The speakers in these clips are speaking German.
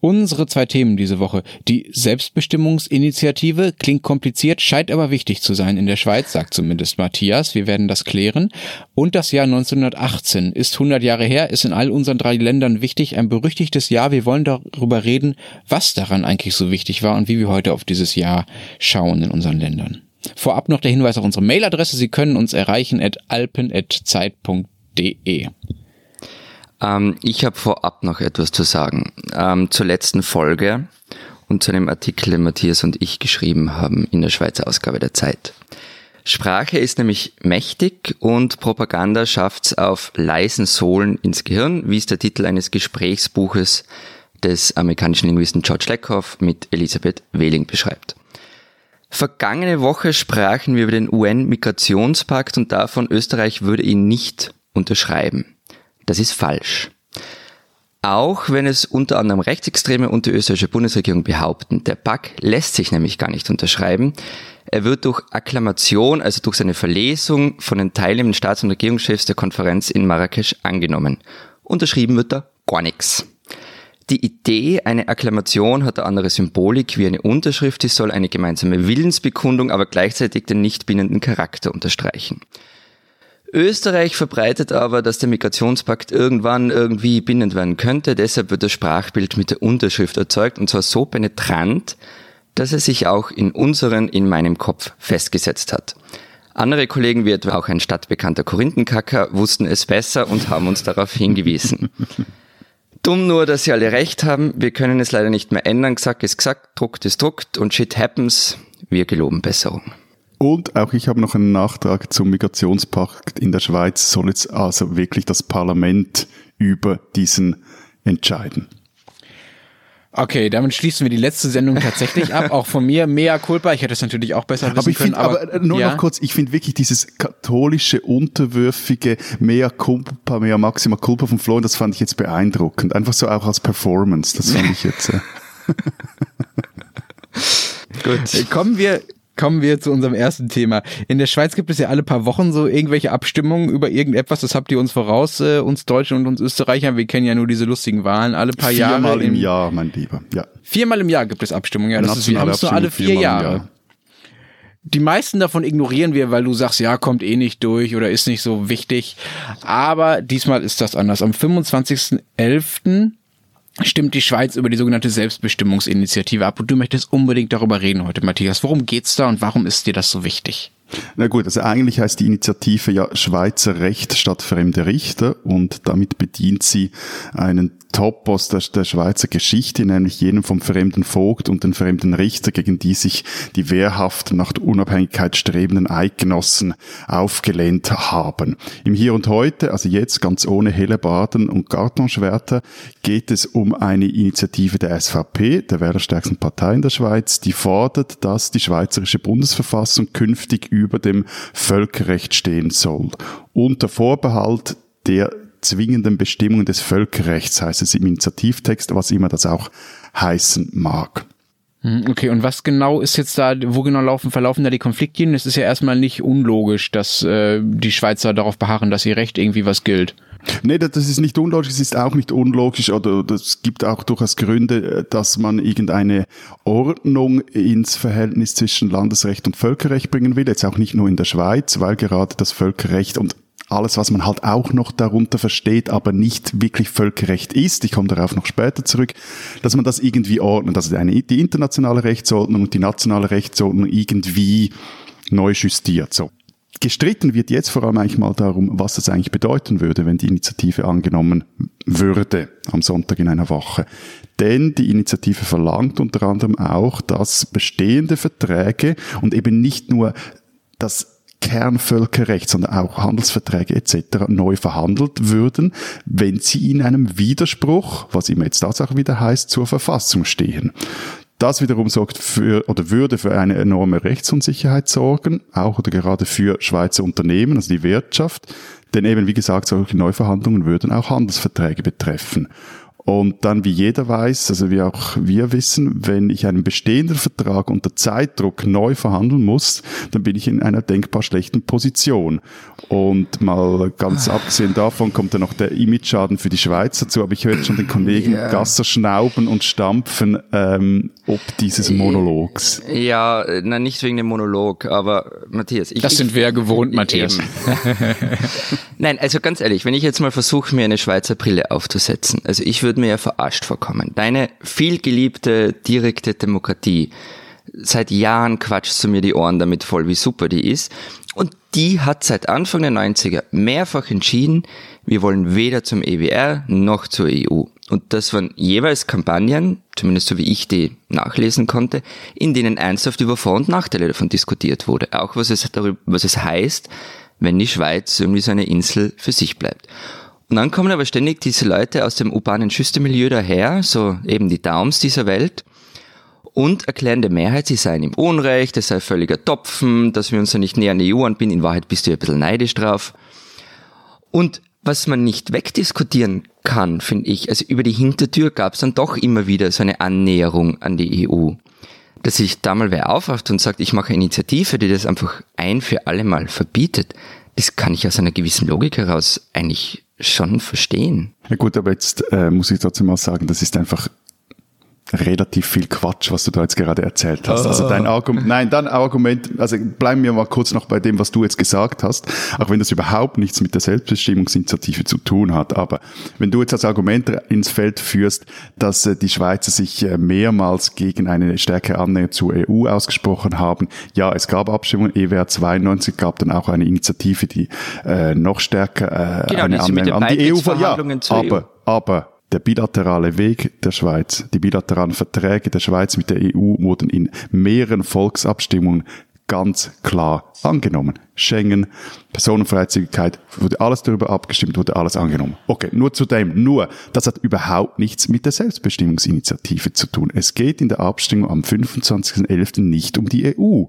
Unsere zwei Themen diese Woche. Die Selbstbestimmungsinitiative klingt kompliziert, scheint aber wichtig zu sein in der Schweiz, sagt zumindest Matthias. Wir werden das klären. Und das Jahr 1918 ist 100 Jahre her, ist in all unseren drei Ländern wichtig, ein berüchtigtes Jahr. Wir wollen darüber reden, was daran eigentlich so wichtig war und wie wir heute auf dieses Jahr schauen in unseren Ländern. Vorab noch der Hinweis auf unsere Mailadresse. Sie können uns erreichen at alpen.zeit.de. Ähm, ich habe vorab noch etwas zu sagen. Ähm, zur letzten Folge und zu einem Artikel, den Matthias und ich geschrieben haben in der Schweizer Ausgabe der Zeit. Sprache ist nämlich mächtig und Propaganda schafft's auf leisen Sohlen ins Gehirn, wie es der Titel eines Gesprächsbuches des amerikanischen Linguisten George Lakoff mit Elisabeth Wehling beschreibt. Vergangene Woche sprachen wir über den UN-Migrationspakt und davon, Österreich würde ihn nicht unterschreiben. Das ist falsch. Auch wenn es unter anderem Rechtsextreme und die österreichische Bundesregierung behaupten, der Pakt lässt sich nämlich gar nicht unterschreiben. Er wird durch Akklamation, also durch seine Verlesung von den teilnehmenden Staats- und Regierungschefs der Konferenz in Marrakesch angenommen. Unterschrieben wird da gar nichts. Die Idee, eine Akklamation hat eine andere Symbolik wie eine Unterschrift, die soll eine gemeinsame Willensbekundung, aber gleichzeitig den nicht bindenden Charakter unterstreichen. Österreich verbreitet aber, dass der Migrationspakt irgendwann irgendwie bindend werden könnte. Deshalb wird das Sprachbild mit der Unterschrift erzeugt und zwar so penetrant, dass er sich auch in unseren, in meinem Kopf festgesetzt hat. Andere Kollegen, wie etwa auch ein stadtbekannter Korinthenkacker, wussten es besser und haben uns darauf hingewiesen. Dumm nur, dass sie alle recht haben. Wir können es leider nicht mehr ändern. Gesagt ist gesagt, druckt ist druckt und shit happens. Wir geloben Besserung. Und auch ich habe noch einen Nachtrag zum Migrationspakt in der Schweiz. Soll jetzt also wirklich das Parlament über diesen entscheiden? Okay, damit schließen wir die letzte Sendung tatsächlich ab. Auch von mir, mea culpa. Ich hätte es natürlich auch besser wissen aber ich können. Find, aber, aber nur ja? noch kurz, ich finde wirklich dieses katholische, unterwürfige mea culpa, mea maxima culpa von Florian, das fand ich jetzt beeindruckend. Einfach so auch als Performance, das fand ich jetzt. Äh Gut. Kommen wir Kommen wir zu unserem ersten Thema. In der Schweiz gibt es ja alle paar Wochen so irgendwelche Abstimmungen über irgendetwas. Das habt ihr uns voraus, äh, uns Deutschen und uns Österreichern. Wir kennen ja nur diese lustigen Wahlen alle paar viermal Jahre. Viermal im Jahr, mein Lieber. Ja. Viermal im Jahr gibt es Abstimmungen. Ja, das ist, wir haben es nur alle vier Jahre. Die meisten davon ignorieren wir, weil du sagst, ja, kommt eh nicht durch oder ist nicht so wichtig. Aber diesmal ist das anders. Am 25.11 stimmt die Schweiz über die sogenannte Selbstbestimmungsinitiative ab und du möchtest unbedingt darüber reden heute, Matthias. Worum geht's da und warum ist dir das so wichtig? Na gut, also eigentlich heißt die Initiative ja Schweizer Recht statt fremde Richter und damit bedient sie einen Topos der, der Schweizer Geschichte, nämlich jenen vom fremden Vogt und den fremden Richter, gegen die sich die wehrhaft nach der Unabhängigkeit strebenden Eidgenossen aufgelehnt haben. Im Hier und Heute, also jetzt ganz ohne Hellebarden und Gartenschwerter, geht es um eine Initiative der SVP, der wählerstärksten Partei in der Schweiz, die fordert, dass die schweizerische Bundesverfassung künftig über dem Völkerrecht stehen soll. Unter Vorbehalt der zwingenden Bestimmungen des Völkerrechts, heißt es im Initiativtext, was immer das auch heißen mag. Okay, und was genau ist jetzt da, wo genau laufen, verlaufen da die Konfliktlinien? Es ist ja erstmal nicht unlogisch, dass äh, die Schweizer darauf beharren, dass ihr Recht irgendwie was gilt. Nee, das ist nicht unlogisch, es ist auch nicht unlogisch oder es gibt auch durchaus Gründe, dass man irgendeine Ordnung ins Verhältnis zwischen Landesrecht und Völkerrecht bringen will, jetzt auch nicht nur in der Schweiz, weil gerade das Völkerrecht und alles, was man halt auch noch darunter versteht, aber nicht wirklich Völkerrecht ist, ich komme darauf noch später zurück, dass man das irgendwie ordnet, also eine, die internationale Rechtsordnung und die nationale Rechtsordnung irgendwie neu justiert. So. Gestritten wird jetzt vor allem eigentlich mal darum, was das eigentlich bedeuten würde, wenn die Initiative angenommen würde am Sonntag in einer Woche. Denn die Initiative verlangt unter anderem auch, dass bestehende Verträge und eben nicht nur das Kernvölkerrecht, sondern auch Handelsverträge etc. neu verhandelt würden, wenn sie in einem Widerspruch, was immer jetzt das auch wieder heißt, zur Verfassung stehen. Das wiederum sorgt für oder würde für eine enorme Rechtsunsicherheit sorgen, auch oder gerade für Schweizer Unternehmen, also die Wirtschaft. Denn eben, wie gesagt, solche Neuverhandlungen würden auch Handelsverträge betreffen. Und dann, wie jeder weiß, also wie auch wir wissen, wenn ich einen bestehenden Vertrag unter Zeitdruck neu verhandeln muss, dann bin ich in einer denkbar schlechten Position. Und mal ganz abgesehen davon kommt dann noch der Image-Schaden für die Schweiz dazu, aber ich höre schon den Kollegen yeah. Gasser schnauben und stampfen ähm, ob dieses Monologs. Ja, nein, nicht wegen dem Monolog, aber Matthias. Ich, das sind wir ja gewohnt, Matthias. nein, also ganz ehrlich, wenn ich jetzt mal versuche, mir eine Schweizer Brille aufzusetzen, also ich würde mir ja verarscht vorkommen. Deine vielgeliebte direkte Demokratie, seit Jahren quatscht du mir die Ohren damit voll, wie super die ist. Und die hat seit Anfang der 90er mehrfach entschieden, wir wollen weder zum EWR noch zur EU. Und das waren jeweils Kampagnen, zumindest so wie ich die nachlesen konnte, in denen ernsthaft über Vor- und Nachteile davon diskutiert wurde. Auch was es, darüber, was es heißt, wenn die Schweiz irgendwie so eine Insel für sich bleibt. Und dann kommen aber ständig diese Leute aus dem urbanen Schüstermilieu daher, so eben die Daums dieser Welt, und erklären der Mehrheit, sie seien im Unrecht, es sei völliger Topfen, dass wir uns ja nicht näher an die EU anbinden. In Wahrheit bist du ja ein bisschen neidisch drauf. Und was man nicht wegdiskutieren kann, finde ich, also über die Hintertür gab es dann doch immer wieder so eine Annäherung an die EU. Dass sich da mal wer aufwacht und sagt, ich mache eine Initiative, die das einfach ein für alle Mal verbietet, das kann ich aus einer gewissen Logik heraus eigentlich schon verstehen. Ja gut, aber jetzt äh, muss ich trotzdem mal sagen, das ist einfach relativ viel Quatsch, was du da jetzt gerade erzählt hast. Also dein Argument, nein, dein Argument, also bleiben wir mal kurz noch bei dem, was du jetzt gesagt hast, auch wenn das überhaupt nichts mit der Selbstbestimmungsinitiative zu tun hat. Aber wenn du jetzt als Argument ins Feld führst, dass äh, die Schweizer sich äh, mehrmals gegen eine stärkere Annäherung zur EU ausgesprochen haben, ja, es gab Abstimmungen, EWR 92 gab dann auch eine Initiative, die äh, noch stärker äh, genau, eine Annäherung an die EU war. Ja, aber, EU. aber der bilaterale Weg der Schweiz, die bilateralen Verträge der Schweiz mit der EU wurden in mehreren Volksabstimmungen ganz klar angenommen. Schengen, Personenfreizügigkeit, wurde alles darüber abgestimmt, wurde alles angenommen. Okay, nur zu dem, nur, das hat überhaupt nichts mit der Selbstbestimmungsinitiative zu tun. Es geht in der Abstimmung am 25.11. nicht um die EU.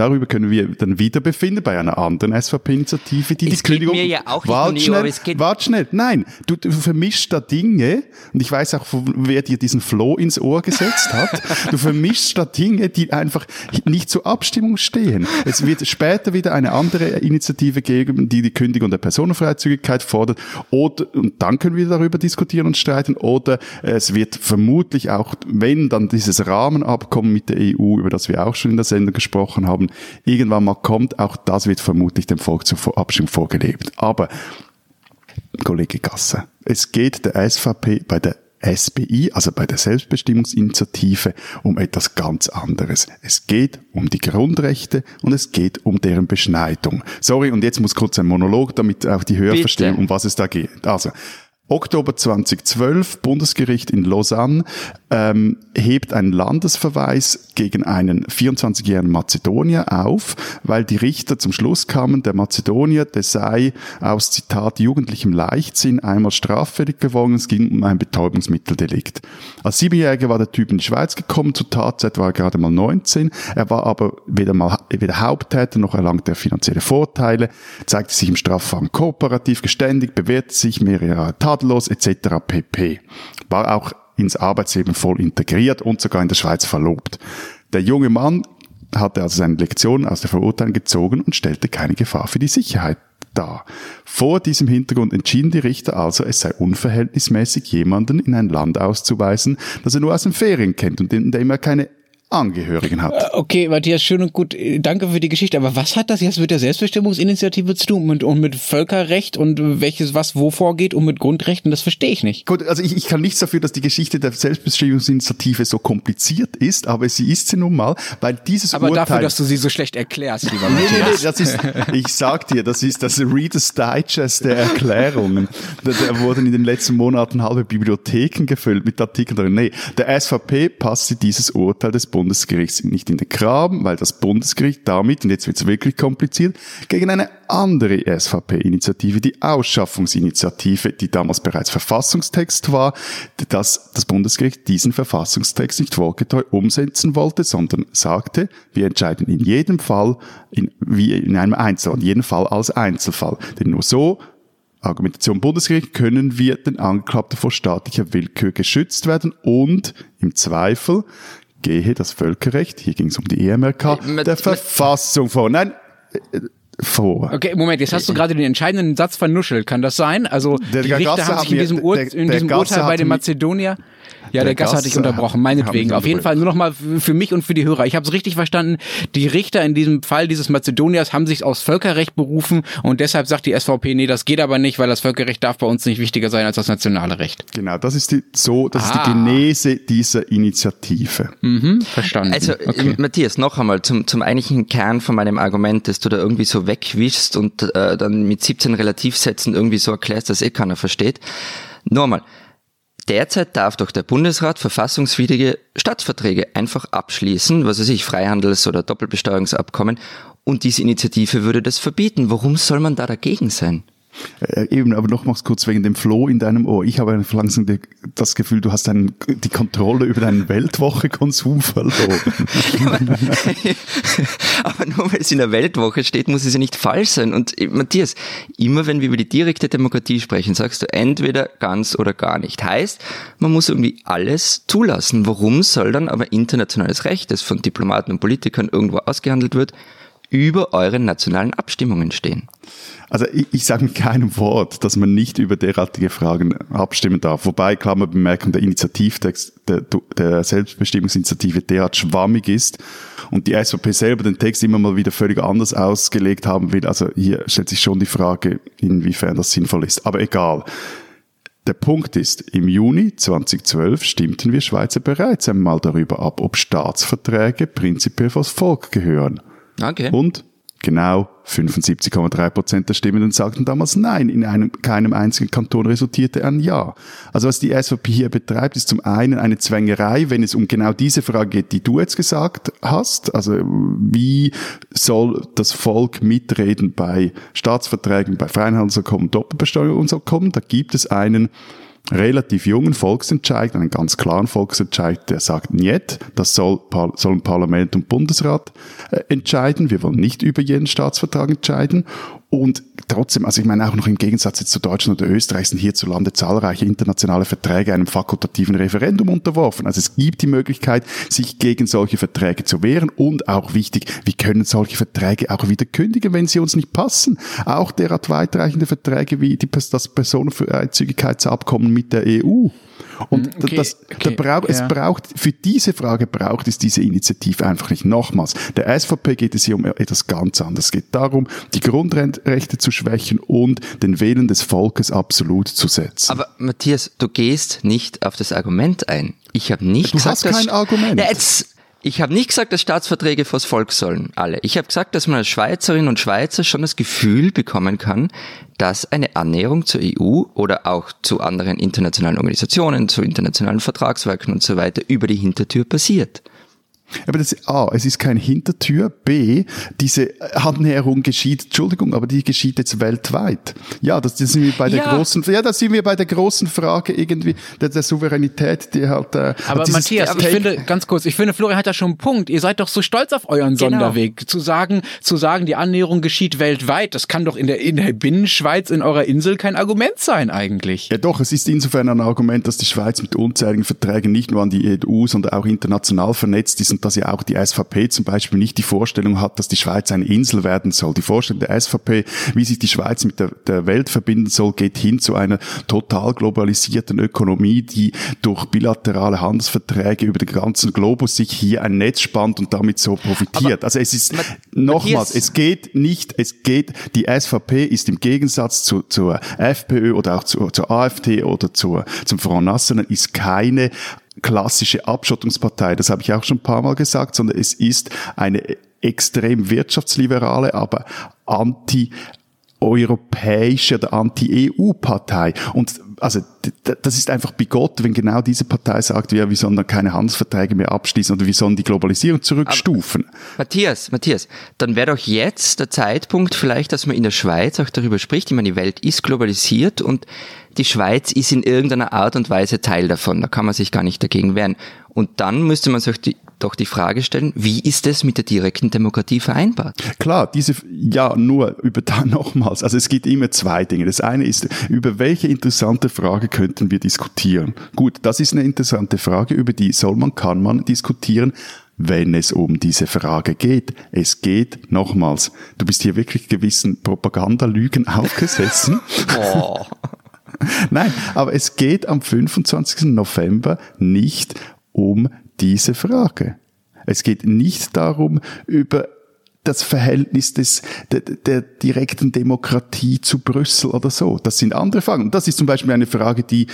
Darüber können wir dann wieder befinden bei einer anderen SVP-Initiative, die es die Kündigung. Mir ja auch wart nicht schnell, geht wart schnell. Nein, du, du vermischst da Dinge und ich weiß auch, wer dir diesen Floh ins Ohr gesetzt hat. du vermischst da Dinge, die einfach nicht zur Abstimmung stehen. Es wird später wieder eine andere Initiative geben, die die Kündigung der Personenfreizügigkeit fordert. Oder und dann können wir darüber diskutieren und streiten. Oder es wird vermutlich auch, wenn dann dieses Rahmenabkommen mit der EU, über das wir auch schon in der Sendung gesprochen haben, irgendwann mal kommt. Auch das wird vermutlich dem Volk zur Abstimmung vorgelebt. Aber, Kollege Gasse, es geht der SVP bei der SBI, also bei der Selbstbestimmungsinitiative, um etwas ganz anderes. Es geht um die Grundrechte und es geht um deren Beschneidung. Sorry, und jetzt muss kurz ein Monolog, damit auch die Hörer Bitte. verstehen, um was es da geht. Also, Oktober 2012, Bundesgericht in Lausanne ähm, hebt einen Landesverweis gegen einen 24-jährigen Mazedonier auf, weil die Richter zum Schluss kamen, der Mazedonier, der sei aus Zitat jugendlichem Leichtsinn einmal straffällig geworden, es ging um ein Betäubungsmitteldelikt. Als Siebenjähriger war der Typ in die Schweiz gekommen, zur Tatzeit war er gerade mal 19, er war aber weder, mal, weder Haupttäter noch erlangte er finanzielle Vorteile, zeigte sich im Strafverfahren kooperativ, geständig, bewährte sich mehrere Jahre tadellos etc. pp. War auch ins Arbeitsleben voll integriert und sogar in der Schweiz verlobt. Der junge Mann hatte also seine Lektion aus der Verurteilung gezogen und stellte keine Gefahr für die Sicherheit dar. Vor diesem Hintergrund entschieden die Richter also, es sei unverhältnismäßig, jemanden in ein Land auszuweisen, das er nur aus den Ferien kennt und in dem er keine Angehörigen hat. Äh, okay, Matthias, schön und gut. Danke für die Geschichte. Aber was hat das jetzt mit der Selbstbestimmungsinitiative zu tun und, und mit Völkerrecht und welches was wo vorgeht und mit Grundrechten? Das verstehe ich nicht. Gut, also ich, ich kann nichts dafür, dass die Geschichte der Selbstbestimmungsinitiative so kompliziert ist, aber sie ist sie nun mal, weil dieses aber Urteil... Aber dafür, dass du sie so schlecht erklärst, lieber Matthias. nee, nee, nee, das ist, ich sag dir, das ist das Reader's Digest der Erklärungen. da, da wurden in den letzten Monaten halbe Bibliotheken gefüllt mit Artikeln drin. Nee, der SVP passte dieses Urteil des Bundes Bundesgerichts nicht in den Graben, weil das Bundesgericht damit, und jetzt wird es wirklich kompliziert, gegen eine andere SVP-Initiative, die Ausschaffungsinitiative, die damals bereits Verfassungstext war, dass das Bundesgericht diesen Verfassungstext nicht vorgetreu umsetzen wollte, sondern sagte, wir entscheiden in jedem Fall, in, wie in einem Einzel, in jedem Fall als Einzelfall. Denn nur so Argumentation Bundesgericht können wir den Angeklagten vor staatlicher Willkür geschützt werden und im Zweifel gehe das Völkerrecht, hier ging es um die EMRK, äh, der Verfassung vor. Nein, äh, vor. Okay, Moment, jetzt hast du gerade den entscheidenden Satz vernuschelt. Kann das sein? Also der, die Richter haben sich in diesem, Ur der, in diesem Urteil bei den Mazedonier ja, der, der Gast hat dich unterbrochen, meinetwegen. Auf jeden Fall nur noch mal für mich und für die Hörer. Ich habe es richtig verstanden. Die Richter in diesem Fall dieses Mazedoniers haben sich aus Völkerrecht berufen und deshalb sagt die SVP, nee, das geht aber nicht, weil das Völkerrecht darf bei uns nicht wichtiger sein als das nationale Recht. Genau, das ist die, so, das ah. ist die ah. Genese dieser Initiative. Mhm, verstanden. Also, okay. Matthias, noch einmal zum, zum eigentlichen Kern von meinem Argument, dass du da irgendwie so wegwischst und äh, dann mit 17 Relativsätzen irgendwie so erklärst, dass eh keiner versteht. Nur einmal, Derzeit darf doch der Bundesrat verfassungswidrige Staatsverträge einfach abschließen, was weiß ich, Freihandels- oder Doppelbesteuerungsabkommen, und diese Initiative würde das verbieten. Warum soll man da dagegen sein? Äh, eben, aber nochmals kurz wegen dem Floh in deinem Ohr. Ich habe langsam das Gefühl, du hast einen, die Kontrolle über deinen Weltwoche-Konsum verloren. aber nur weil es in der Weltwoche steht, muss es ja nicht falsch sein. Und äh, Matthias, immer wenn wir über die direkte Demokratie sprechen, sagst du entweder ganz oder gar nicht. Heißt, man muss irgendwie alles zulassen. Warum soll dann aber internationales Recht, das von Diplomaten und Politikern irgendwo ausgehandelt wird, über euren nationalen Abstimmungen stehen? Also ich, ich sage mit keinem Wort, dass man nicht über derartige Fragen abstimmen darf. Wobei, Klammer bemerken, der Initiativtext der, der Selbstbestimmungsinitiative derart schwammig ist und die SVP selber den Text immer mal wieder völlig anders ausgelegt haben will. Also hier stellt sich schon die Frage, inwiefern das sinnvoll ist. Aber egal. Der Punkt ist, im Juni 2012 stimmten wir Schweizer bereits einmal darüber ab, ob Staatsverträge prinzipiell vors Volk gehören. Okay. Und Genau 75,3 Prozent der Stimmenden sagten damals Nein. In einem, keinem einzigen Kanton resultierte ein Ja. Also was die SVP hier betreibt, ist zum einen eine Zwängerei, wenn es um genau diese Frage geht, die du jetzt gesagt hast. Also wie soll das Volk mitreden bei Staatsverträgen, bei Freihandelsabkommen, Doppelbesteuerung und so kommen? Da gibt es einen relativ jungen Volksentscheid, einen ganz klaren Volksentscheid, der sagt, nicht, das soll, sollen Parlament und Bundesrat äh, entscheiden. Wir wollen nicht über jeden Staatsvertrag entscheiden. Und trotzdem, also ich meine auch noch im Gegensatz jetzt zu Deutschland oder Österreich sind hierzulande zahlreiche internationale Verträge einem fakultativen Referendum unterworfen. Also es gibt die Möglichkeit, sich gegen solche Verträge zu wehren und auch wichtig, wir können solche Verträge auch wieder kündigen, wenn sie uns nicht passen. Auch derart weitreichende Verträge wie die, das Personenfreizügigkeitsabkommen mit der EU. Und hm, okay, das, okay, da braucht, ja. es braucht, für diese Frage braucht es diese Initiative einfach nicht. Nochmals, der SVP geht es hier um etwas ganz anderes. Es geht darum, die Grundrechte zu schwächen und den Willen des Volkes absolut zu setzen. Aber Matthias, du gehst nicht auf das Argument ein. Ich habe nicht du gesagt, hast kein Argument. Ja, jetzt, ich habe nicht gesagt, dass Staatsverträge vors Volk sollen, alle. Ich habe gesagt, dass man als Schweizerin und Schweizer schon das Gefühl bekommen kann, dass eine Annäherung zur EU oder auch zu anderen internationalen Organisationen, zu internationalen Vertragswerken und so weiter über die Hintertür passiert. Aber das, A, es ist kein Hintertür. B, diese Annäherung geschieht, Entschuldigung, aber die geschieht jetzt weltweit. Ja, das, das sind wir bei der ja. großen, ja, da sind wir bei der großen Frage irgendwie der, der Souveränität, die halt, äh, Aber Matthias, ich finde, ganz kurz, ich finde, Florian hat da schon einen Punkt. Ihr seid doch so stolz auf euren genau. Sonderweg. Zu sagen, zu sagen, die Annäherung geschieht weltweit, das kann doch in der, in der Binnenschweiz, in eurer Insel kein Argument sein eigentlich. Ja doch, es ist insofern ein Argument, dass die Schweiz mit unzähligen Verträgen nicht nur an die EU, sondern auch international vernetzt ist und dass ja auch die SVP zum Beispiel nicht die Vorstellung hat, dass die Schweiz eine Insel werden soll. Die Vorstellung der SVP, wie sich die Schweiz mit der, der Welt verbinden soll, geht hin zu einer total globalisierten Ökonomie, die durch bilaterale Handelsverträge über den ganzen Globus sich hier ein Netz spannt und damit so profitiert. Aber also es ist nochmals, es geht nicht, es geht, die SVP ist im Gegensatz zu, zur FPÖ oder auch zu, zur AfD oder zur, zum Front National ist keine klassische Abschottungspartei, das habe ich auch schon ein paar Mal gesagt, sondern es ist eine extrem wirtschaftsliberale, aber anti europäische oder Anti-EU-Partei. Und also das ist einfach bigott, wenn genau diese Partei sagt, ja, wir sollen dann keine Handelsverträge mehr abschließen oder wir sollen die Globalisierung zurückstufen. Aber, Matthias, Matthias, dann wäre doch jetzt der Zeitpunkt vielleicht, dass man in der Schweiz auch darüber spricht. Ich meine, die Welt ist globalisiert und die Schweiz ist in irgendeiner Art und Weise Teil davon. Da kann man sich gar nicht dagegen wehren. Und dann müsste man sich die, doch die Frage stellen, wie ist es mit der direkten Demokratie vereinbart? Klar, diese, ja, nur über da nochmals. Also es gibt immer zwei Dinge. Das eine ist, über welche interessante Frage könnten wir diskutieren? Gut, das ist eine interessante Frage, über die soll man, kann man diskutieren wenn es um diese Frage geht. Es geht, nochmals, du bist hier wirklich gewissen Propagandalügen aufgesessen. oh. Nein, aber es geht am 25. November nicht um diese Frage. Es geht nicht darum, über das Verhältnis des, der, der direkten Demokratie zu Brüssel oder so. Das sind andere Fragen. Und das ist zum Beispiel eine Frage, die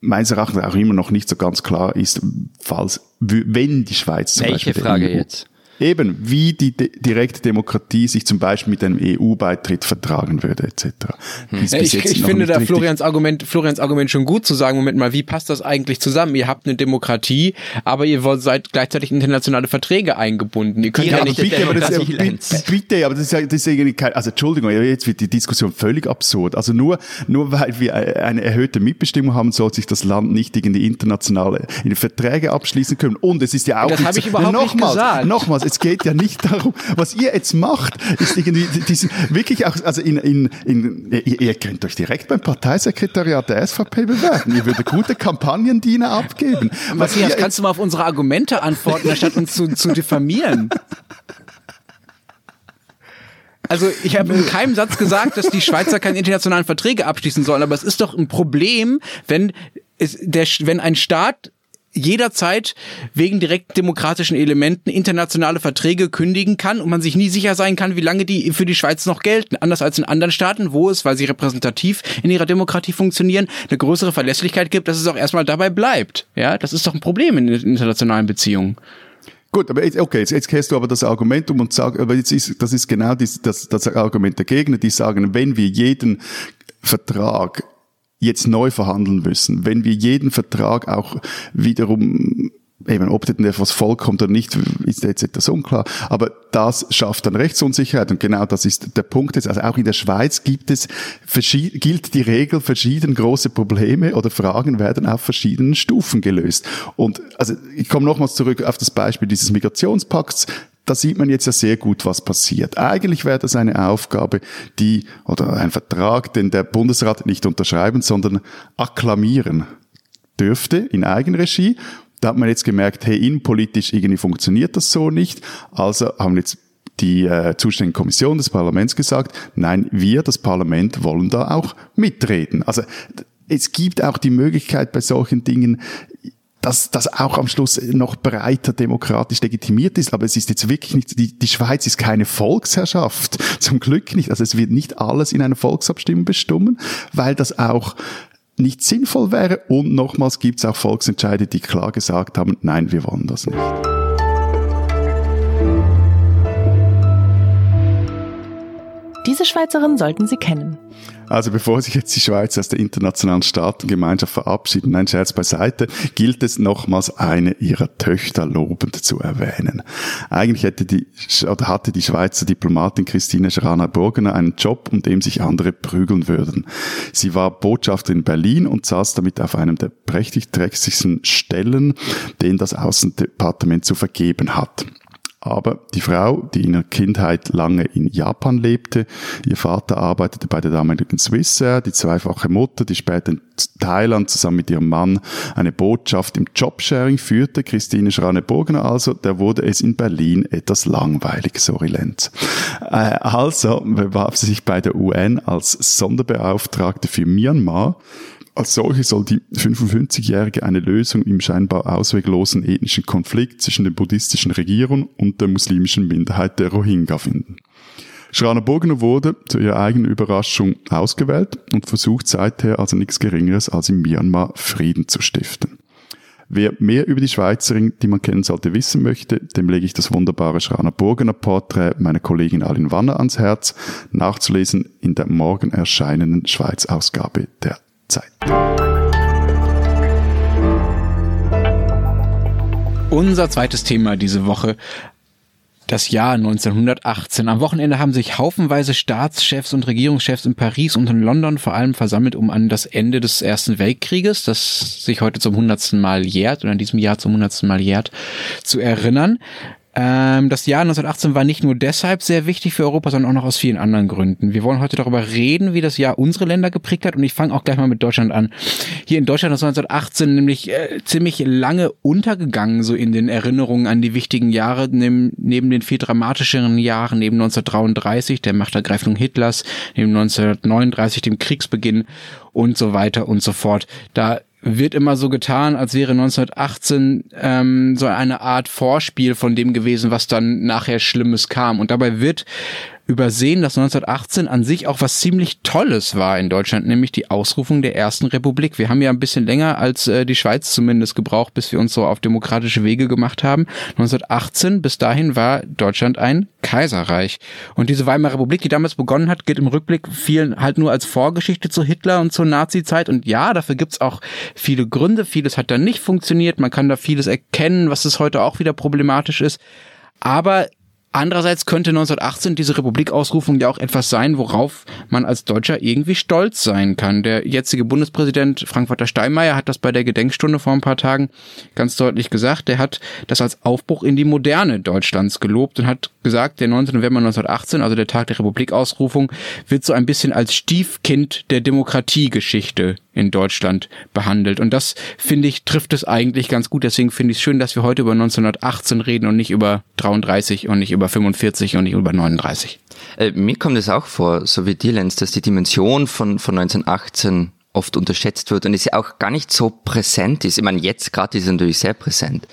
meines Erachtens auch immer noch nicht so ganz klar ist, falls, wenn die Schweiz zum Welche Beispiel Frage EU, jetzt? Eben, wie die direkte Demokratie sich zum Beispiel mit einem EU-Beitritt vertragen würde, etc. Hm. Ich, ich finde da Florians Argument, Florians Argument schon gut zu sagen, Moment mal, wie passt das eigentlich zusammen? Ihr habt eine Demokratie, aber ihr wollt seid gleichzeitig internationale Verträge eingebunden. Ihr könnt ja, ja nicht bitte, aber das, bitte, bitte, aber das ist ja, das ist ja kein, also Entschuldigung, jetzt wird die Diskussion völlig absurd. Also nur, nur weil wir eine erhöhte Mitbestimmung haben, soll sich das Land nicht in die internationale, in die Verträge abschließen können. Und es ist ja auch, das habe ich überhaupt nochmals, nicht gesagt. Nochmals, es geht ja nicht darum, was ihr jetzt macht, ist irgendwie diesen, wirklich auch, also in, in, in ihr, ihr könnt euch direkt beim Parteisekretariat der SVP bewerben. Ihr würdet gute Kampagnendiener abgeben. Matthias, kannst du mal auf unsere Argumente antworten, anstatt uns zu, zu diffamieren? Also ich habe in keinem Satz gesagt, dass die Schweizer keine internationalen Verträge abschließen sollen, aber es ist doch ein Problem, wenn es, der, wenn ein Staat jederzeit wegen direkt demokratischen Elementen internationale Verträge kündigen kann und man sich nie sicher sein kann, wie lange die für die Schweiz noch gelten. Anders als in anderen Staaten, wo es, weil sie repräsentativ in ihrer Demokratie funktionieren, eine größere Verlässlichkeit gibt, dass es auch erstmal dabei bleibt. Ja, das ist doch ein Problem in internationalen Beziehungen. Gut, aber jetzt, okay, jetzt, jetzt kehrst du aber das Argument um und sagst, aber jetzt ist, das ist genau das, das, das Argument der Gegner, die sagen, wenn wir jeden Vertrag jetzt neu verhandeln müssen, wenn wir jeden Vertrag auch wiederum Eben, ob denn etwas vollkommt oder nicht, ist jetzt etwas unklar. Aber das schafft dann Rechtsunsicherheit und genau das ist der Punkt. Jetzt. Also auch in der Schweiz gibt es, gilt die Regel, verschiedene große Probleme oder Fragen werden auf verschiedenen Stufen gelöst. Und also ich komme nochmals zurück auf das Beispiel dieses Migrationspakts da sieht man jetzt ja sehr gut, was passiert. Eigentlich wäre das eine Aufgabe, die, oder ein Vertrag, den der Bundesrat nicht unterschreiben, sondern akklamieren dürfte in Eigenregie. Da hat man jetzt gemerkt, hey, innenpolitisch irgendwie funktioniert das so nicht. Also haben jetzt die äh, zuständige Kommission des Parlaments gesagt, nein, wir, das Parlament, wollen da auch mitreden. Also es gibt auch die Möglichkeit bei solchen Dingen, dass das auch am Schluss noch breiter demokratisch legitimiert ist. Aber es ist jetzt wirklich nicht, die, die Schweiz ist keine Volksherrschaft. Zum Glück nicht. Also es wird nicht alles in einer Volksabstimmung bestimmen, weil das auch nicht sinnvoll wäre. Und nochmals gibt es auch Volksentscheide, die klar gesagt haben, nein, wir wollen das nicht. Diese Schweizerin sollten Sie kennen. Also bevor sich jetzt die Schweiz aus der internationalen Staatengemeinschaft verabschiedet, nein, Scherz beiseite, gilt es nochmals eine ihrer Töchter lobend zu erwähnen. Eigentlich hätte die, oder hatte die Schweizer Diplomatin Christine Schraner-Burgener einen Job, um dem sich andere prügeln würden. Sie war Botschafterin in Berlin und saß damit auf einem der prächtigträchtigsten Stellen, den das Außendepartement zu vergeben hat. Aber die Frau, die in der Kindheit lange in Japan lebte, ihr Vater arbeitete bei der damaligen Swissair, die zweifache Mutter, die später in Thailand zusammen mit ihrem Mann eine Botschaft im Jobsharing führte, Christine Schrane-Burgener. Also, der wurde es in Berlin etwas langweilig, sorry Lenz. Äh, also bewarb sie sich bei der UN als Sonderbeauftragte für Myanmar als solche soll die 55-Jährige eine Lösung im scheinbar ausweglosen ethnischen Konflikt zwischen der buddhistischen Regierung und der muslimischen Minderheit der Rohingya finden. Schrana Burgener wurde zu ihrer eigenen Überraschung ausgewählt und versucht seither also nichts Geringeres als in Myanmar Frieden zu stiften. Wer mehr über die Schweizerin, die man kennen sollte, wissen möchte, dem lege ich das wunderbare Schrana Burgener Porträt meiner Kollegin Alin Wanner ans Herz, nachzulesen in der morgen erscheinenden Schweiz-Ausgabe der Zeit. Unser zweites Thema diese Woche das Jahr 1918. Am Wochenende haben sich haufenweise Staatschefs und Regierungschefs in Paris und in London vor allem versammelt, um an das Ende des Ersten Weltkrieges, das sich heute zum hundertsten Mal jährt oder in diesem Jahr zum hundertsten Mal jährt, zu erinnern. Ähm, das Jahr 1918 war nicht nur deshalb sehr wichtig für Europa, sondern auch noch aus vielen anderen Gründen. Wir wollen heute darüber reden, wie das Jahr unsere Länder geprägt hat und ich fange auch gleich mal mit Deutschland an. Hier in Deutschland ist 1918 nämlich äh, ziemlich lange untergegangen, so in den Erinnerungen an die wichtigen Jahre, neben, neben den viel dramatischeren Jahren, neben 1933, der Machtergreifung Hitlers, neben 1939, dem Kriegsbeginn und so weiter und so fort. Da wird immer so getan, als wäre 1918 ähm, so eine Art Vorspiel von dem gewesen, was dann nachher Schlimmes kam. Und dabei wird übersehen, dass 1918 an sich auch was ziemlich Tolles war in Deutschland, nämlich die Ausrufung der ersten Republik. Wir haben ja ein bisschen länger als äh, die Schweiz zumindest gebraucht, bis wir uns so auf demokratische Wege gemacht haben. 1918, bis dahin war Deutschland ein Kaiserreich. Und diese Weimarer Republik, die damals begonnen hat, gilt im Rückblick vielen halt nur als Vorgeschichte zu Hitler und zur Nazi-Zeit. Und ja, dafür gibt's auch viele Gründe. Vieles hat da nicht funktioniert. Man kann da vieles erkennen, was es heute auch wieder problematisch ist. Aber Andererseits könnte 1918 diese Republikausrufung ja auch etwas sein, worauf man als Deutscher irgendwie stolz sein kann. Der jetzige Bundespräsident Frank-Walter Steinmeier hat das bei der Gedenkstunde vor ein paar Tagen ganz deutlich gesagt. Der hat das als Aufbruch in die Moderne Deutschlands gelobt und hat gesagt, der 19. November 1918, also der Tag der Republikausrufung, wird so ein bisschen als Stiefkind der Demokratiegeschichte in Deutschland behandelt. Und das, finde ich, trifft es eigentlich ganz gut. Deswegen finde ich es schön, dass wir heute über 1918 reden und nicht über 33 und nicht über 45 und nicht über 39. Äh, mir kommt es auch vor, so wie dir, Lenz, dass die Dimension von, von 1918 oft unterschätzt wird und es ja auch gar nicht so präsent ist. Ich meine, jetzt gerade ist es natürlich sehr präsent.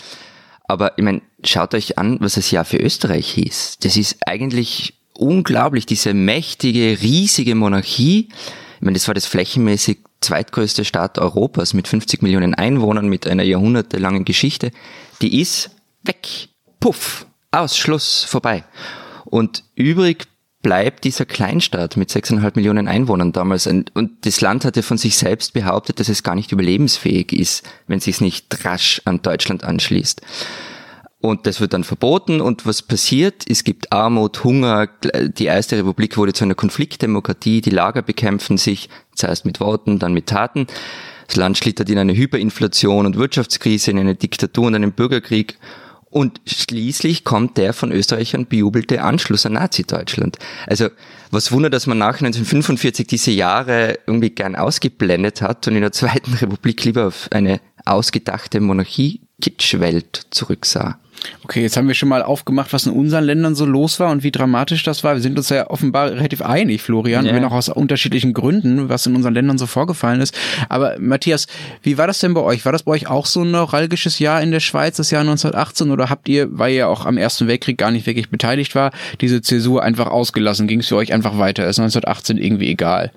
Aber ich meine, schaut euch an, was das Jahr für Österreich hieß. Das ist eigentlich unglaublich, diese mächtige, riesige Monarchie. Ich meine, das war das flächenmäßig zweitgrößte Stadt Europas mit 50 Millionen Einwohnern, mit einer jahrhundertelangen Geschichte, die ist weg. Puff. Aus. Schluss. Vorbei. Und übrig bleibt dieser Kleinstaat mit 6,5 Millionen Einwohnern damals. Und das Land hatte von sich selbst behauptet, dass es gar nicht überlebensfähig ist, wenn es sich nicht rasch an Deutschland anschließt. Und das wird dann verboten und was passiert? Es gibt Armut, Hunger. Die Erste Republik wurde zu einer Konfliktdemokratie. Die Lager bekämpfen sich, zuerst mit Worten, dann mit Taten. Das Land schlittert in eine Hyperinflation und Wirtschaftskrise, in eine Diktatur und einen Bürgerkrieg. Und schließlich kommt der von Österreichern bejubelte Anschluss an Nazi-Deutschland. Also was Wunder, dass man nach 1945 diese Jahre irgendwie gern ausgeblendet hat und in der Zweiten Republik lieber auf eine ausgedachte Monarchie-Kitschwelt zurücksah. Okay, jetzt haben wir schon mal aufgemacht, was in unseren Ländern so los war und wie dramatisch das war. Wir sind uns ja offenbar relativ einig, Florian, yeah. wenn auch aus unterschiedlichen Gründen, was in unseren Ländern so vorgefallen ist. Aber Matthias, wie war das denn bei euch? War das bei euch auch so ein neuralgisches Jahr in der Schweiz, das Jahr 1918? Oder habt ihr, weil ihr auch am Ersten Weltkrieg gar nicht wirklich beteiligt war, diese Zäsur einfach ausgelassen? Ging es für euch einfach weiter? Ist 1918 irgendwie egal?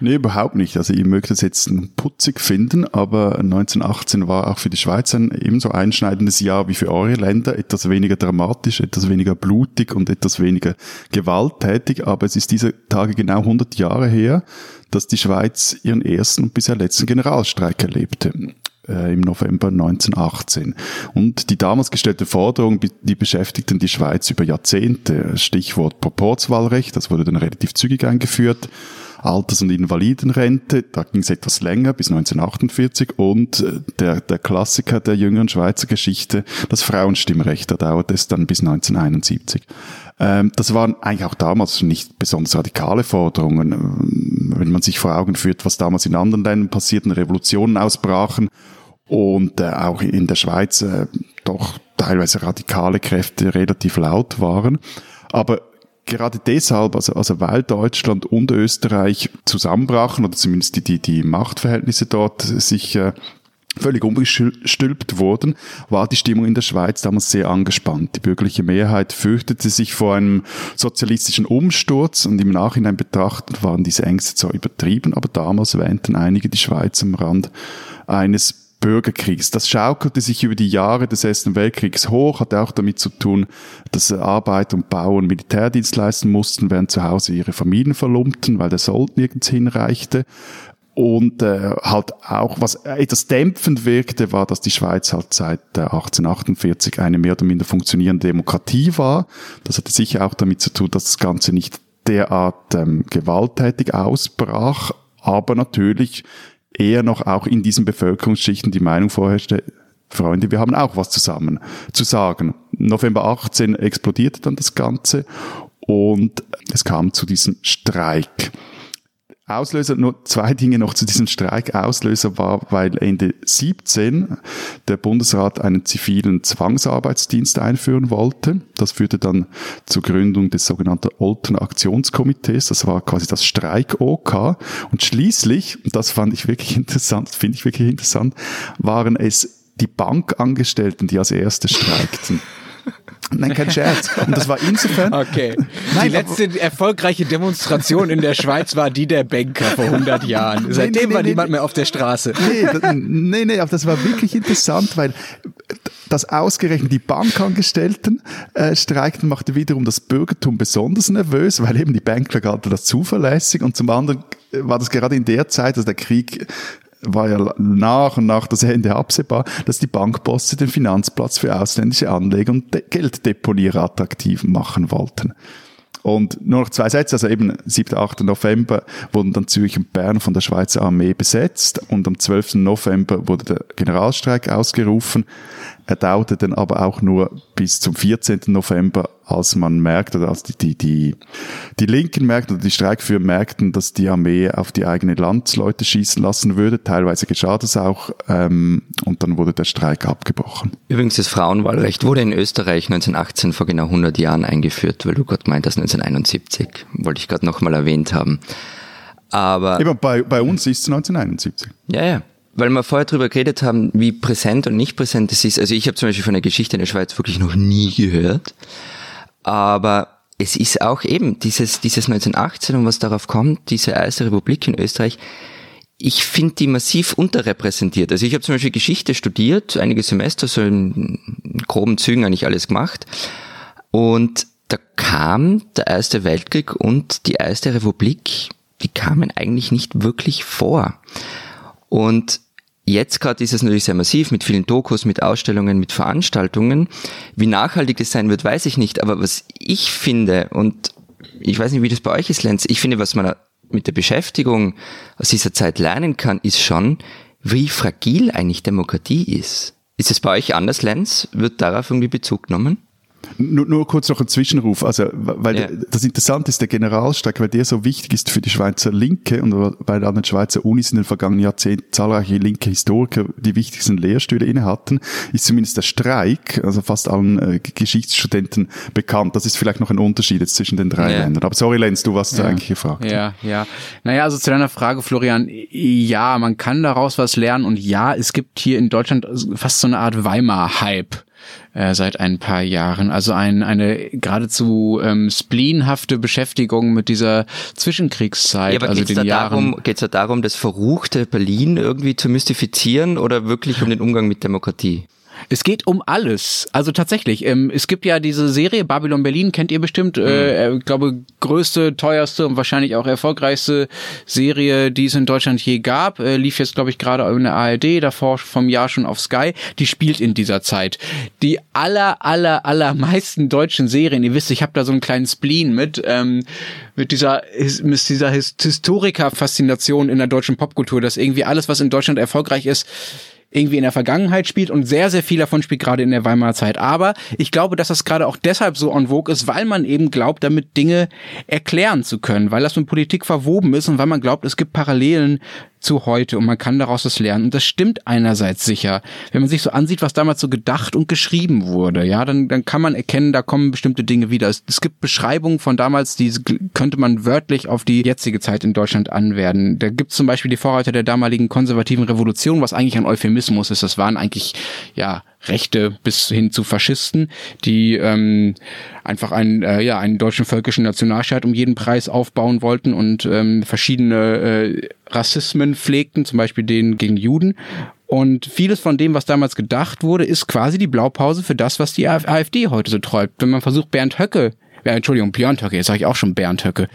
Nee, überhaupt nicht. Also ihr mögt es jetzt putzig finden, aber 1918 war auch für die Schweiz ein ebenso einschneidendes Jahr wie für eure Länder. Etwas weniger dramatisch, etwas weniger blutig und etwas weniger gewalttätig. Aber es ist diese Tage genau 100 Jahre her, dass die Schweiz ihren ersten und bisher letzten Generalstreik erlebte äh, im November 1918. Und die damals gestellte Forderung, die beschäftigten die Schweiz über Jahrzehnte. Stichwort Proporzwahlrecht, das wurde dann relativ zügig eingeführt. Alters- und Invalidenrente, da ging es etwas länger, bis 1948. Und äh, der, der Klassiker der jüngeren Schweizer Geschichte, das Frauenstimmrecht, da dauerte es dann bis 1971. Ähm, das waren eigentlich auch damals nicht besonders radikale Forderungen. Wenn man sich vor Augen führt, was damals in anderen Ländern passierten, Revolutionen ausbrachen und äh, auch in der Schweiz äh, doch teilweise radikale Kräfte relativ laut waren. Aber gerade deshalb, also, also weil Deutschland und Österreich zusammenbrachen oder zumindest die, die, die Machtverhältnisse dort sich äh, völlig umgestülpt wurden, war die Stimmung in der Schweiz damals sehr angespannt. Die bürgerliche Mehrheit fürchtete sich vor einem sozialistischen Umsturz und im Nachhinein betrachtet waren diese Ängste zwar übertrieben, aber damals wähnten einige die Schweiz am Rand eines Bürgerkriegs. Das schaukelte sich über die Jahre des Ersten Weltkriegs hoch, hatte auch damit zu tun, dass Arbeit und Bau und Militärdienst leisten mussten, während zu Hause ihre Familien verlumpten, weil der Sold nirgends hinreichte. Und äh, halt auch, was etwas dämpfend wirkte, war, dass die Schweiz halt seit äh, 1848 eine mehr oder minder funktionierende Demokratie war. Das hatte sicher auch damit zu tun, dass das Ganze nicht derart ähm, gewalttätig ausbrach, aber natürlich eher noch auch in diesen Bevölkerungsschichten die Meinung vorherrschte, Freunde, wir haben auch was zusammen zu sagen. November 18 explodierte dann das Ganze und es kam zu diesem Streik. Auslöser, nur zwei Dinge noch zu diesem Streik. Auslöser war, weil Ende 17 der Bundesrat einen zivilen Zwangsarbeitsdienst einführen wollte. Das führte dann zur Gründung des sogenannten Olten Aktionskomitees. Das war quasi das Streik-OK. Und schließlich, und das fand ich wirklich interessant, finde ich wirklich interessant, waren es die Bankangestellten, die als erste streikten. Nein, kein Scherz. Und das war insofern. Okay. Nein, die letzte erfolgreiche Demonstration in der Schweiz war die der Banker vor 100 Jahren. Seitdem nee, nee, war nee, niemand mehr auf der Straße. Nee, nee, nee, aber das war wirklich interessant, weil das ausgerechnet die Bankangestellten äh, streikten, machte wiederum das Bürgertum besonders nervös, weil eben die Banker galten das zuverlässig und zum anderen war das gerade in der Zeit, also der Krieg war ja nach und nach das Ende absehbar, dass die Bankbosse den Finanzplatz für ausländische Anleger und Gelddeponierer attraktiv machen wollten. Und nur noch zwei Sätze, also eben 7. 8. November wurden dann Zürich und Bern von der Schweizer Armee besetzt und am 12. November wurde der Generalstreik ausgerufen. Er dauerte dann aber auch nur bis zum 14. November, als man merkte, oder als die, die, die, die Linken merkten oder die Streikführer merkten, dass die Armee auf die eigenen Landsleute schießen lassen würde. Teilweise geschah das auch ähm, und dann wurde der Streik abgebrochen. Übrigens, das Frauenwahlrecht wurde in Österreich 1918 vor genau 100 Jahren eingeführt, weil du gerade meintest 1971. Wollte ich gerade nochmal erwähnt haben. Aber Eben, bei, bei uns ist es 1971. Ja, ja weil wir vorher drüber geredet haben, wie präsent und nicht präsent es ist. Also ich habe zum Beispiel von der Geschichte in der Schweiz wirklich noch nie gehört. Aber es ist auch eben dieses, dieses 1918 und was darauf kommt, diese erste Republik in Österreich. Ich finde die massiv unterrepräsentiert. Also ich habe zum Beispiel Geschichte studiert, einige Semester, so in groben Zügen eigentlich alles gemacht. Und da kam der Erste Weltkrieg und die Erste Republik, die kamen eigentlich nicht wirklich vor. Und Jetzt gerade ist es natürlich sehr massiv mit vielen Dokus, mit Ausstellungen, mit Veranstaltungen. Wie nachhaltig es sein wird, weiß ich nicht. Aber was ich finde, und ich weiß nicht, wie das bei euch ist, Lenz, ich finde, was man mit der Beschäftigung aus dieser Zeit lernen kann, ist schon, wie fragil eigentlich Demokratie ist. Ist es bei euch anders, Lenz? Wird darauf irgendwie Bezug genommen? Nur, nur kurz noch ein Zwischenruf. Also, weil ja. das Interessante ist, der Generalstreik, weil der so wichtig ist für die Schweizer Linke und weil an den Schweizer Unis in den vergangenen Jahrzehnten zahlreiche linke Historiker die wichtigsten Lehrstühle inne hatten, ist zumindest der Streik, also fast allen äh, Geschichtsstudenten bekannt. Das ist vielleicht noch ein Unterschied jetzt zwischen den drei ja. Ländern. Aber sorry, Lenz, du warst ja. eigentlich gefragt. Ja, ja. Naja, also zu deiner Frage, Florian, ja, man kann daraus was lernen und ja, es gibt hier in Deutschland fast so eine Art Weimar-Hype äh, seit ein paar Jahren. Also ein, eine geradezu ähm, spleenhafte Beschäftigung mit dieser Zwischenkriegszeit. Ja, aber also geht's da darum, geht's da darum, das verruchte Berlin irgendwie zu mystifizieren oder wirklich um den Umgang mit Demokratie? Es geht um alles. Also tatsächlich, ähm, es gibt ja diese Serie Babylon Berlin, kennt ihr bestimmt. Mhm. Äh, ich glaube, größte, teuerste und wahrscheinlich auch erfolgreichste Serie, die es in Deutschland je gab. Äh, lief jetzt, glaube ich, gerade in der ARD, davor vom Jahr schon auf Sky. Die spielt in dieser Zeit. Die aller, aller, allermeisten deutschen Serien, ihr wisst, ich habe da so einen kleinen Spleen mit, ähm, mit dieser, mit dieser Historiker-Faszination in der deutschen Popkultur, dass irgendwie alles, was in Deutschland erfolgreich ist, irgendwie in der Vergangenheit spielt und sehr, sehr viel davon spielt gerade in der Weimarer Zeit. Aber ich glaube, dass das gerade auch deshalb so en vogue ist, weil man eben glaubt, damit Dinge erklären zu können, weil das mit Politik verwoben ist und weil man glaubt, es gibt Parallelen zu heute und man kann daraus was lernen. Und das stimmt einerseits sicher. Wenn man sich so ansieht, was damals so gedacht und geschrieben wurde, ja, dann, dann kann man erkennen, da kommen bestimmte Dinge wieder. Es, es gibt Beschreibungen von damals, die könnte man wörtlich auf die jetzige Zeit in Deutschland anwerden. Da gibt es zum Beispiel die Vorreiter der damaligen konservativen Revolution, was eigentlich ein Euphemismus ist. Das waren eigentlich, ja, Rechte bis hin zu Faschisten, die ähm, einfach einen, äh, ja, einen deutschen völkischen Nationalstaat um jeden Preis aufbauen wollten und ähm, verschiedene äh, Rassismen pflegten, zum Beispiel den gegen Juden. Und vieles von dem, was damals gedacht wurde, ist quasi die Blaupause für das, was die AfD heute so träumt. Wenn man versucht, Bernd Höcke, äh, Entschuldigung, Björn Höcke, jetzt sage ich auch schon Bernd Höcke,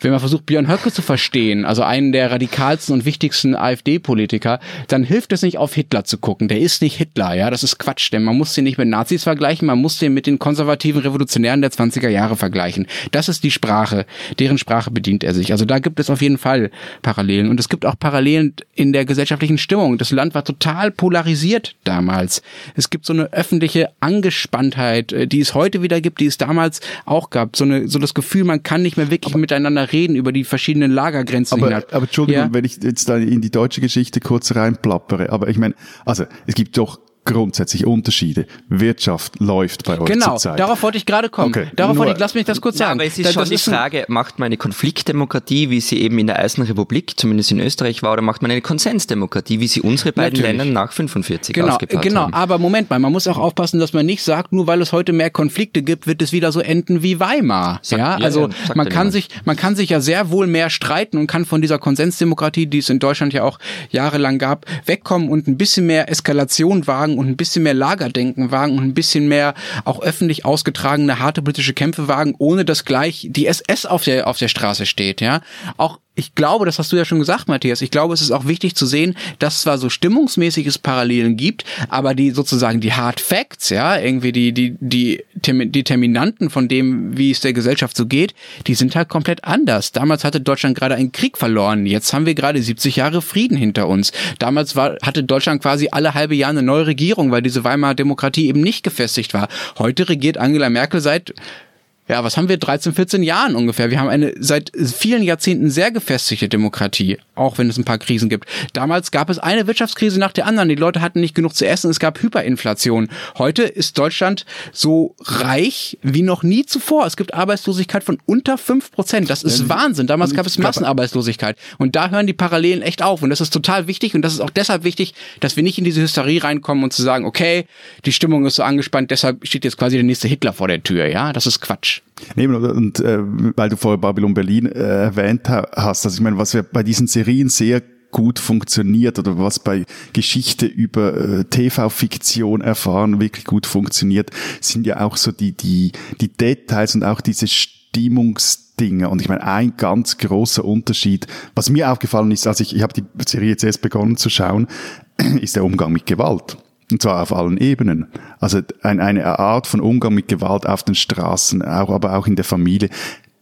wenn man versucht, Björn Höcke zu verstehen, also einen der radikalsten und wichtigsten AfD-Politiker, dann hilft es nicht, auf Hitler zu gucken. Der ist nicht Hitler, ja, das ist Quatsch, denn man muss den nicht mit Nazis vergleichen, man muss den mit den konservativen Revolutionären der 20er Jahre vergleichen. Das ist die Sprache, deren Sprache bedient er sich. Also da gibt es auf jeden Fall Parallelen. Und es gibt auch Parallelen in der gesellschaftlichen Stimmung. Das Land war total polarisiert damals. Es gibt so eine öffentliche Angespanntheit, äh, die es heute wieder gibt, die es damals auch gab. So, eine, so das Gefühl, man kann nicht mehr wirklich miteinander reden über die verschiedenen Lagergrenzen aber, hinab. Aber Entschuldigung, Ja. wenn ich jetzt da in die deutsche Geschichte kurz reinplappere, aber ich meine, also es gibt doch grundsätzlich Unterschiede. Wirtschaft läuft bei euch Genau, zurzeit. darauf wollte ich gerade kommen. Okay, darauf wollte ich, lass mich das kurz Ja, sagen. aber es ist Da- schon das die Frage, macht man eine Konfliktdemokratie, wie sie eben in der Eisenrepublik, zumindest in Österreich war, oder macht man eine Konsensdemokratie, wie sie unsere beiden Natürlich. Länder nach 45 Genau, aufgebaut genau. haben? Aber Moment mal, man muss auch aufpassen, dass man nicht sagt, nur weil es heute mehr Konflikte gibt, wird es wieder so enden wie Weimar. Sagt- ja, ja, also ja, man kann sich, man kann sich ja sehr wohl mehr streiten und kann von dieser Konsensdemokratie, die es in Deutschland ja auch jahrelang gab, wegkommen und ein bisschen mehr Eskalation wagen und ein bisschen mehr Lagerdenken wagen und ein bisschen mehr auch öffentlich ausgetragene harte politische Kämpfe wagen, ohne dass gleich die SS auf der auf der Straße steht. Ja, auch ich glaube, das hast du ja schon gesagt, Matthias. Ich glaube, es ist auch wichtig zu sehen, dass zwar so stimmungsmäßiges Parallelen gibt, aber die sozusagen die Hard Facts, ja, irgendwie die, die, die Termi- Determinanten von dem, wie es der Gesellschaft so geht, die sind halt komplett anders. Damals hatte Deutschland gerade einen Krieg verloren. Jetzt haben wir gerade 70 Jahre Frieden hinter uns. Damals war, hatte Deutschland quasi alle halbe Jahr eine neue Regierung, weil diese Weimarer Demokratie eben nicht gefestigt war. Heute regiert Angela Merkel seit ja, was haben wir? 13, 14 Jahren ungefähr. Wir haben eine seit vielen Jahrzehnten sehr gefestigte Demokratie, auch wenn es ein paar Krisen gibt. Damals gab es eine Wirtschaftskrise nach der anderen. Die Leute hatten nicht genug zu essen. Es gab Hyperinflation. Heute ist Deutschland so reich wie noch nie zuvor. Es gibt Arbeitslosigkeit von unter 5 Prozent. Das ist Wahnsinn. Damals gab es Massenarbeitslosigkeit. Und da hören die Parallelen echt auf. Und das ist total wichtig. Und das ist auch deshalb wichtig, dass wir nicht in diese Hysterie reinkommen und zu sagen, okay, die Stimmung ist so angespannt, deshalb steht jetzt quasi der nächste Hitler vor der Tür. Ja, das ist Quatsch. Nee, und, und äh, weil du vorher Babylon Berlin äh, erwähnt ha- hast, also ich meine, was wir bei diesen Serien sehr gut funktioniert oder was bei Geschichte über äh, TV-Fiktion erfahren wirklich gut funktioniert, sind ja auch so die, die, die Details und auch diese Stimmungsdinge. Und ich meine, ein ganz großer Unterschied, was mir aufgefallen ist, als ich, ich habe die Serie jetzt erst begonnen zu schauen, ist der Umgang mit Gewalt. Und zwar auf allen Ebenen. Also ein, eine Art von Umgang mit Gewalt auf den Straßen, aber auch in der Familie,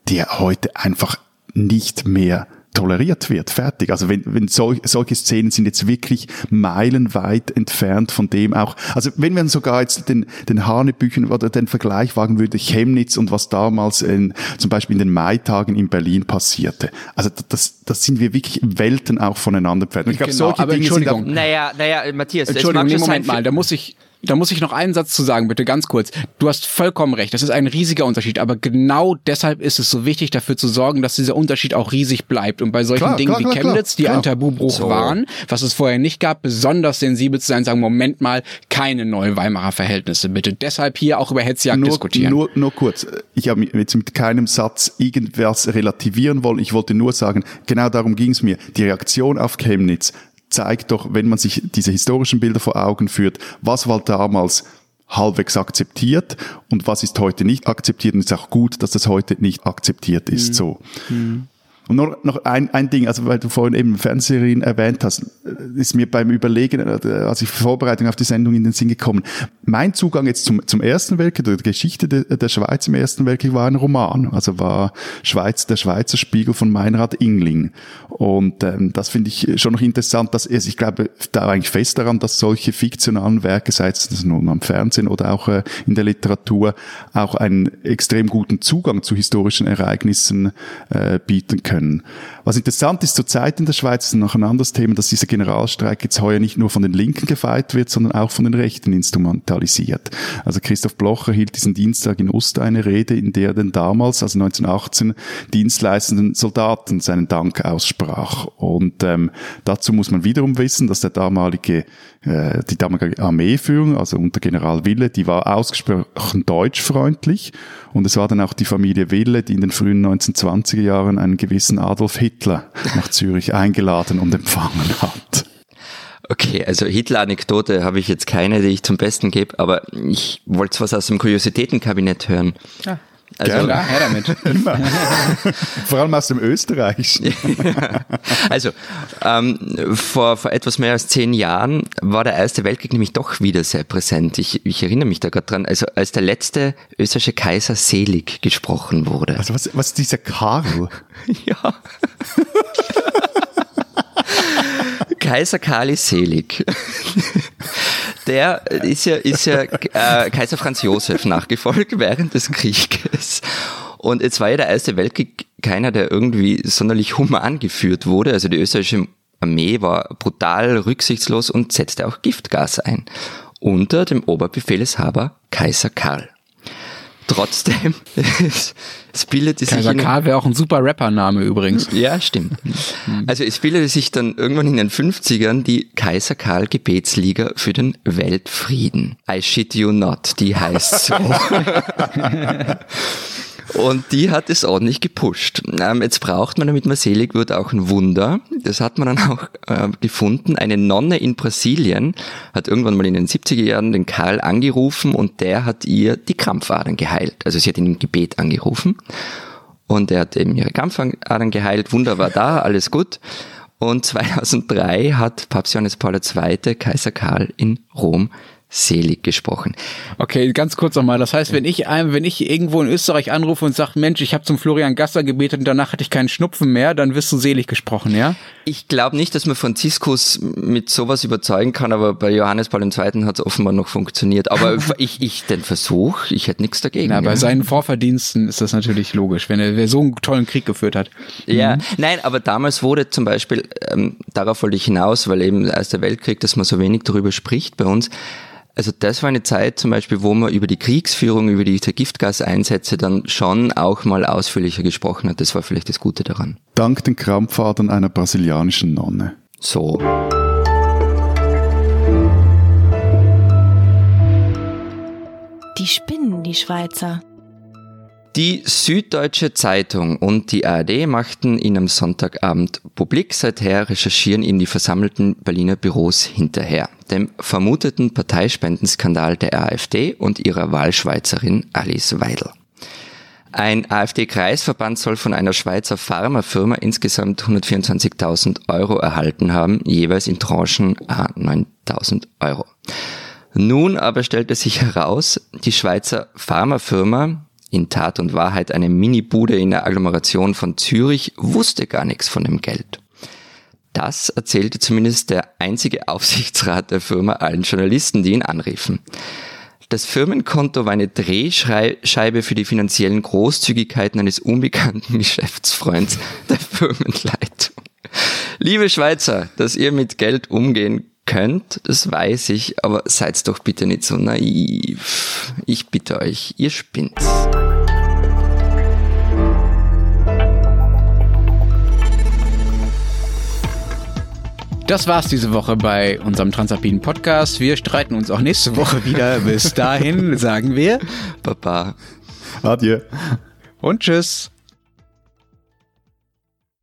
der heute einfach nicht mehr toleriert wird. Fertig. Also wenn, wenn sol solche Szenen sind jetzt wirklich meilenweit entfernt von dem auch. Also wenn man sogar jetzt den, den Hanebüchen oder den Vergleich wagen würde, Chemnitz und was damals in, zum Beispiel in den Maitagen in Berlin passierte. Also das, das sind wir wirklich Welten auch voneinander entfernt. Und Ich glaube, Genau, solche aber Dinge sind auch, Naja, naja, Matthias, es Entschuldigung, mag nee, Moment sein, mal, da muss ich, da muss ich noch einen Satz zu sagen, bitte ganz kurz. Du hast vollkommen recht, das ist ein riesiger Unterschied, aber genau deshalb ist es so wichtig, dafür zu sorgen, dass dieser Unterschied auch riesig bleibt. Und bei solchen Klar, Dingen klar, wie klar, Chemnitz, die klar. ein Tabubruch So. waren, was es vorher nicht gab, besonders sensibel zu sein, sagen, Moment mal, keine neuen Weimarer Verhältnisse, bitte. Deshalb hier auch über Hetzjagd nur, diskutieren. Nur, nur kurz. Ich habe jetzt mit keinem Satz irgendwas relativieren wollen. Ich wollte nur sagen, genau darum ging es mir. Die Reaktion auf Chemnitz zeigt doch, wenn man sich diese historischen Bilder vor Augen führt, was war damals halbwegs akzeptiert und was ist heute nicht akzeptiert und es ist auch gut, dass das heute nicht akzeptiert ist. So. Und noch, noch ein, ein Ding, also weil du vorhin eben Fernsehserien erwähnt hast, ist mir beim Überlegen, äh, als ich Vorbereitung auf die Sendung in den Sinn gekommen. Mein Zugang jetzt zum, zum Ersten Weltkrieg, der Geschichte der, der Schweiz im Ersten Weltkrieg war ein Roman. Also war Schweiz, der Schweizer Spiegel von Meinrad Ingling. Und ähm, das finde ich schon noch interessant, dass es, ich glaube da eigentlich fest daran, dass solche fiktionalen Werke, sei es nun am Fernsehen oder auch äh, in der Literatur, auch einen extrem guten Zugang zu historischen Ereignissen äh, bieten können. können Was interessant ist zurzeit in der Schweiz, ist noch ein anderes Thema, dass dieser Generalstreik jetzt heuer nicht nur von den Linken gefeiert wird, sondern auch von den Rechten instrumentalisiert. Also Christoph Blocher hielt diesen Dienstag in Oster eine Rede, in der er den damals, also 1918, dienstleistenden Soldaten seinen Dank aussprach. Und ähm, dazu muss man wiederum wissen, dass der damalige, äh, die damalige Armeeführung, also unter General Wille, die war ausgesprochen deutschfreundlich. Und es war dann auch die Familie Wille, die in den frühen 1920er Jahren einen gewissen Adolf Hitler nach Zürich eingeladen und empfangen hat. Okay, also Hitler-Anekdote habe ich jetzt keine, die ich zum Besten gebe, aber ich wollte was aus dem Kuriositätenkabinett hören. Also, Gerne. Ja, her damit. Immer. Vor allem aus dem Österreich. also ähm, vor, vor etwas mehr als zehn Jahren war der Erste Weltkrieg nämlich doch wieder sehr präsent. Ich, ich erinnere mich da gerade dran, also als der letzte österreichische Kaiser selig gesprochen wurde. Also was, was ist dieser Karl? Ja. Kaiser Karl ist selig. Der ist ja, ist ja äh, Kaiser Franz Josef nachgefolgt während des Krieges. Und jetzt war ja der Erste Weltkrieg keiner, der irgendwie sonderlich human geführt wurde. Also die österreichische Armee war brutal rücksichtslos und setzte auch Giftgas ein. Unter dem Oberbefehlshaber Kaiser Karl. Trotzdem, es, bildete sich Kaiser Karl wäre auch ein super Rappername übrigens. ja, stimmt. Also es bildete sich dann irgendwann in den 50ern die Kaiser Karl Gebetsliga für den Weltfrieden. I shit you not, die heißt so. Und die hat es ordentlich gepusht. Ähm, jetzt braucht man, damit man selig wird, auch ein Wunder. Das hat man dann auch äh, gefunden. Eine Nonne in Brasilien hat irgendwann mal in den 70er Jahren den Karl angerufen und der hat ihr die Krampfadern geheilt. Also sie hat ihn im Gebet angerufen. Und er hat eben ihre Krampfadern geheilt, Wunder war da, alles gut. Und 2003 hat Papst Johannes Paul II. Kaiser Karl in Rom selig gesprochen. Okay, ganz kurz nochmal. Das heißt, wenn ich einem, wenn ich irgendwo in Österreich anrufe und sage, Mensch, ich habe zum Florian Gasser gebetet und danach hatte ich keinen Schnupfen mehr, dann wirst du selig gesprochen, ja? Ich glaube nicht, dass man Franziskus mit sowas überzeugen kann, aber bei Johannes Paul II. hat es offenbar noch funktioniert. Aber ich, ich den Versuch, ich hätte nichts dagegen. Na, bei ja. seinen Vorverdiensten ist das natürlich logisch, wenn er so einen tollen Krieg geführt hat. Ja, nein, aber damals wurde zum Beispiel, ähm, darauf wollte ich hinaus, weil eben der Erste Weltkrieg, dass man so wenig darüber spricht bei uns. Also das war eine Zeit zum Beispiel, wo man über die Kriegsführung, über diese Giftgaseinsätze dann schon auch mal ausführlicher gesprochen hat. Das war vielleicht das Gute daran. Dank den Krampfadern einer brasilianischen Nonne. So. Die spinnen, die Schweizer. Die Süddeutsche Zeitung und die ARD machten ihn am Sonntagabend publik. Seither recherchieren ihm die versammelten Berliner Büros hinterher. Dem vermuteten Parteispendenskandal der AfD und ihrer Wahlschweizerin Alice Weidel. Ein AfD-Kreisverband soll von einer Schweizer Pharmafirma insgesamt 124.000 Euro erhalten haben, jeweils in Tranchen a 9.000 Euro. Nun aber stellte sich heraus, die Schweizer Pharmafirma, in Tat und Wahrheit eine Mini-Bude in der Agglomeration von Zürich, wusste gar nichts von dem Geld. Das erzählte zumindest der einzige Aufsichtsrat der Firma allen Journalisten, die ihn anriefen. Das Firmenkonto war eine Drehscheibe für die finanziellen Großzügigkeiten eines unbekannten Geschäftsfreunds der Firmenleitung. Liebe Schweizer, dass ihr mit Geld umgehen könnt, das weiß ich, aber seid doch bitte nicht so naiv. Ich bitte euch, ihr spinnt. Das war's diese Woche bei unserem Transalpinen Podcast. Wir streiten uns auch nächste Woche wieder. Bis dahin sagen wir Baba. Adieu. und tschüss.